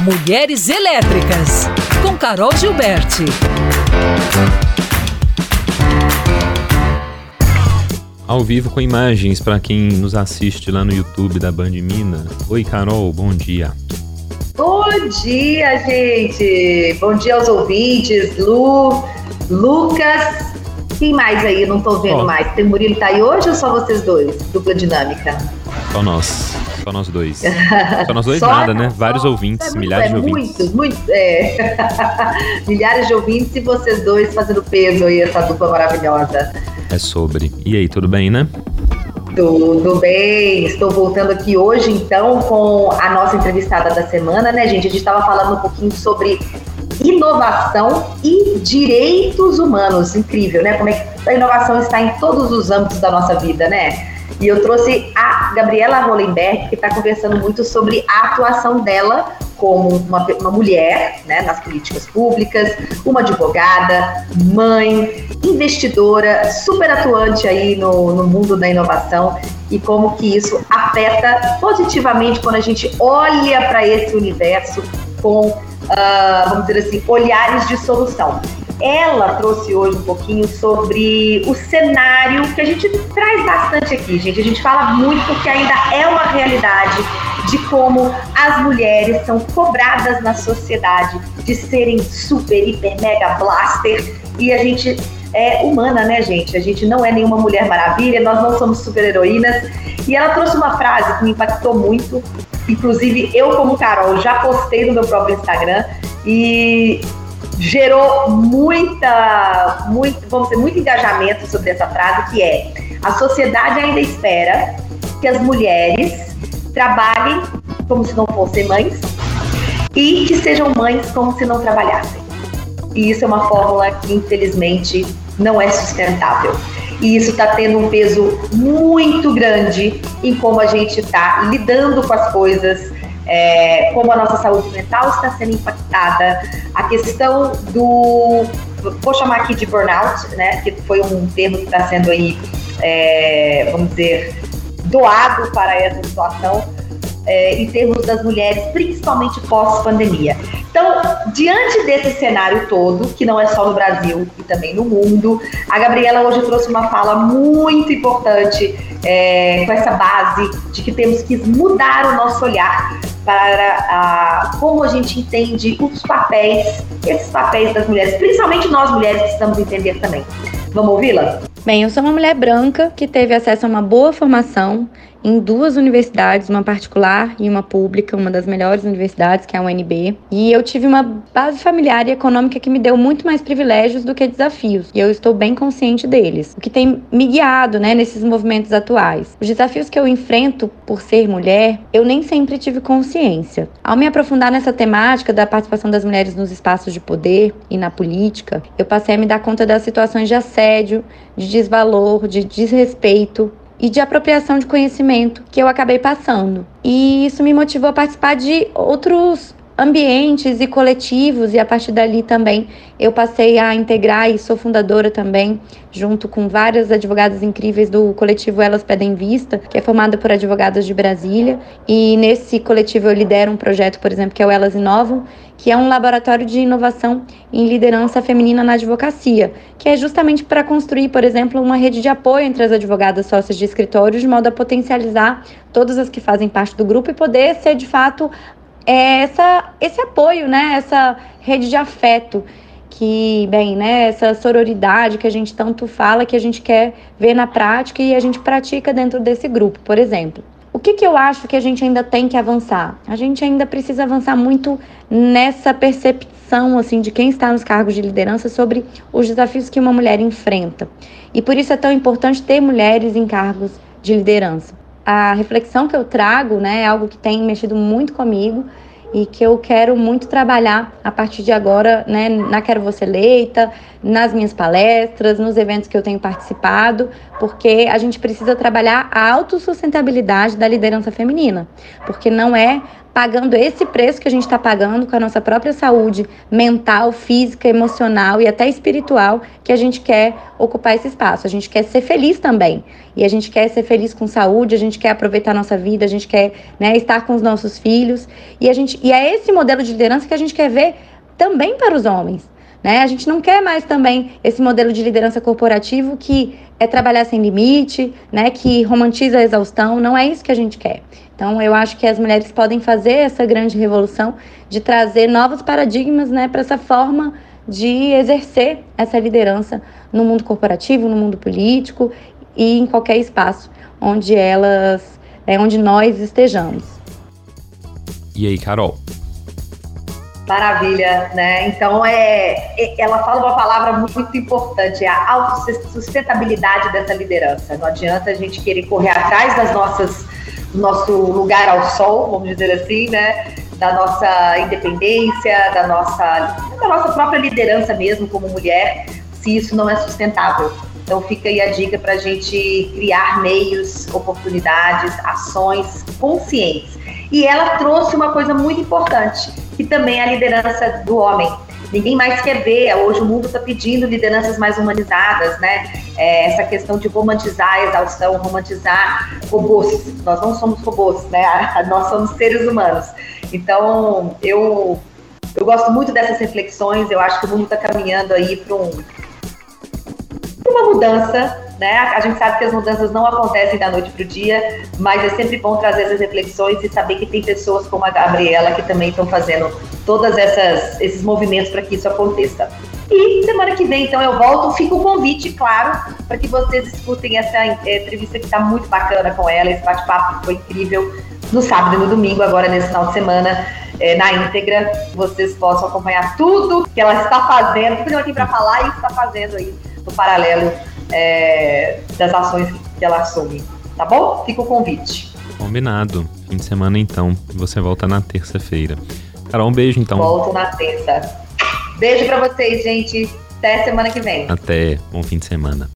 Mulheres Elétricas, com Carol Gilberti. Ao vivo com imagens para quem nos assiste lá no YouTube da Band Mina. Oi, Carol, bom dia. Bom dia, gente! Bom dia aos ouvintes, Lu, Lucas. Quem mais aí? Não tô vendo oh. mais. Tem Murilo tá aí hoje ou só vocês dois? Dupla dinâmica. Só nós. Só nós dois. Só nós dois só, nada, né? Vários só, ouvintes, é milhares é, de ouvintes. Muitos, muitos. É. milhares de ouvintes e vocês dois fazendo peso aí, essa dupla maravilhosa. É sobre. E aí, tudo bem, né? Tudo bem, estou voltando aqui hoje então com a nossa entrevistada da semana, né, gente? A gente estava falando um pouquinho sobre inovação e direitos humanos. Incrível, né? Como é que a inovação está em todos os âmbitos da nossa vida, né? E eu trouxe a Gabriela Hollenberg, que está conversando muito sobre a atuação dela como uma, uma mulher né, nas políticas públicas, uma advogada, mãe, investidora, super atuante aí no, no mundo da inovação e como que isso afeta positivamente quando a gente olha para esse universo com, uh, vamos dizer assim, olhares de solução. Ela trouxe hoje um pouquinho sobre o cenário que a gente traz bastante aqui, gente. A gente fala muito porque ainda é uma realidade de como as mulheres são cobradas na sociedade de serem super, hiper, mega blaster e a gente é humana, né, gente? A gente não é nenhuma mulher maravilha, nós não somos super heroínas. E ela trouxe uma frase que me impactou muito. Inclusive, eu, como Carol, já postei no meu próprio Instagram e gerou muita, muito, vamos dizer, muito engajamento sobre essa frase, que é a sociedade ainda espera que as mulheres trabalhem como se não fossem mães e que sejam mães como se não trabalhassem. E isso é uma fórmula que, infelizmente, não é sustentável. E isso está tendo um peso muito grande em como a gente está lidando com as coisas, é, como a nossa saúde mental está sendo impactada, a questão do. Vou chamar aqui de burnout, né? Que foi um termo que está sendo aí, é, vamos dizer, doado para essa situação é, em termos das mulheres, principalmente pós-pandemia. Então, diante desse cenário todo, que não é só no Brasil e também no mundo, a Gabriela hoje trouxe uma fala muito importante é, com essa base de que temos que mudar o nosso olhar para a, como a gente entende os papéis, esses papéis das mulheres, principalmente nós mulheres precisamos entender também. Vamos ouvi-la? Bem, eu sou uma mulher branca que teve acesso a uma boa formação em duas universidades, uma particular e uma pública, uma das melhores universidades, que é a UNB. E eu tive uma base familiar e econômica que me deu muito mais privilégios do que desafios, e eu estou bem consciente deles. O que tem me guiado, né, nesses movimentos atuais. Os desafios que eu enfrento por ser mulher, eu nem sempre tive consciência. Ao me aprofundar nessa temática da participação das mulheres nos espaços de poder e na política, eu passei a me dar conta das situações de assédio, de desvalor, de desrespeito e de apropriação de conhecimento que eu acabei passando. E isso me motivou a participar de outros ambientes e coletivos, e a partir dali também eu passei a integrar e sou fundadora também, junto com várias advogadas incríveis do coletivo Elas Pedem Vista, que é formado por advogadas de Brasília. E nesse coletivo eu lidero um projeto, por exemplo, que é o Elas Inovam, que é um laboratório de inovação em liderança feminina na advocacia, que é justamente para construir, por exemplo, uma rede de apoio entre as advogadas sócias de escritório, de modo a potencializar todas as que fazem parte do grupo e poder ser de fato é essa, esse apoio, né? Essa rede de afeto que, bem, né, essa sororidade que a gente tanto fala, que a gente quer ver na prática e a gente pratica dentro desse grupo, por exemplo. O que, que eu acho que a gente ainda tem que avançar? A gente ainda precisa avançar muito nessa percepção assim de quem está nos cargos de liderança sobre os desafios que uma mulher enfrenta. E por isso é tão importante ter mulheres em cargos de liderança a reflexão que eu trago, né, é algo que tem mexido muito comigo e que eu quero muito trabalhar a partir de agora, né, na Quero Você Eleita, nas minhas palestras, nos eventos que eu tenho participado, porque a gente precisa trabalhar a autossustentabilidade da liderança feminina, porque não é pagando esse preço que a gente está pagando com a nossa própria saúde mental, física, emocional e até espiritual, que a gente quer ocupar esse espaço. A gente quer ser feliz também. E a gente quer ser feliz com saúde, a gente quer aproveitar a nossa vida, a gente quer né, estar com os nossos filhos. E, a gente, e é esse modelo de liderança que a gente quer ver também para os homens. Né? A gente não quer mais também esse modelo de liderança corporativo que é trabalhar sem limite, né? que romantiza a exaustão. Não é isso que a gente quer. Então, eu acho que as mulheres podem fazer essa grande revolução de trazer novos paradigmas né, para essa forma de exercer essa liderança no mundo corporativo, no mundo político e em qualquer espaço onde elas, é, onde nós estejamos. E aí, Carol? Maravilha, né? Então é, ela fala uma palavra muito importante, é a autossustentabilidade dessa liderança. Não adianta a gente querer correr atrás das nossas, do nosso lugar ao sol, vamos dizer assim, né? Da nossa independência, da nossa, da nossa própria liderança mesmo como mulher, se isso não é sustentável. Então fica aí a dica para a gente criar meios, oportunidades, ações conscientes. E ela trouxe uma coisa muito importante que também é a liderança do homem. Ninguém mais quer ver, hoje o mundo está pedindo lideranças mais humanizadas, né? É, essa questão de romantizar a exaustão, romantizar robôs. Nós não somos robôs, né? Nós somos seres humanos. Então, eu, eu gosto muito dessas reflexões, eu acho que o mundo está caminhando aí para um, uma mudança né? A gente sabe que as mudanças não acontecem da noite para o dia, mas é sempre bom trazer essas reflexões e saber que tem pessoas como a Gabriela que também estão fazendo todos esses movimentos para que isso aconteça. E semana que vem, então, eu volto. Fica o convite, claro, para que vocês escutem essa é, entrevista que está muito bacana com ela. Esse bate-papo foi incrível no sábado e no domingo, agora nesse final de semana, é, na íntegra. Vocês possam acompanhar tudo que ela está fazendo, tudo que ela tem para falar e está fazendo aí no paralelo é, das ações que ela assume. Tá bom? Fica o convite. Combinado. Fim de semana então. Você volta na terça-feira. Carol, um beijo então. Volto na terça. Beijo para vocês, gente. Até semana que vem. Até. Bom fim de semana.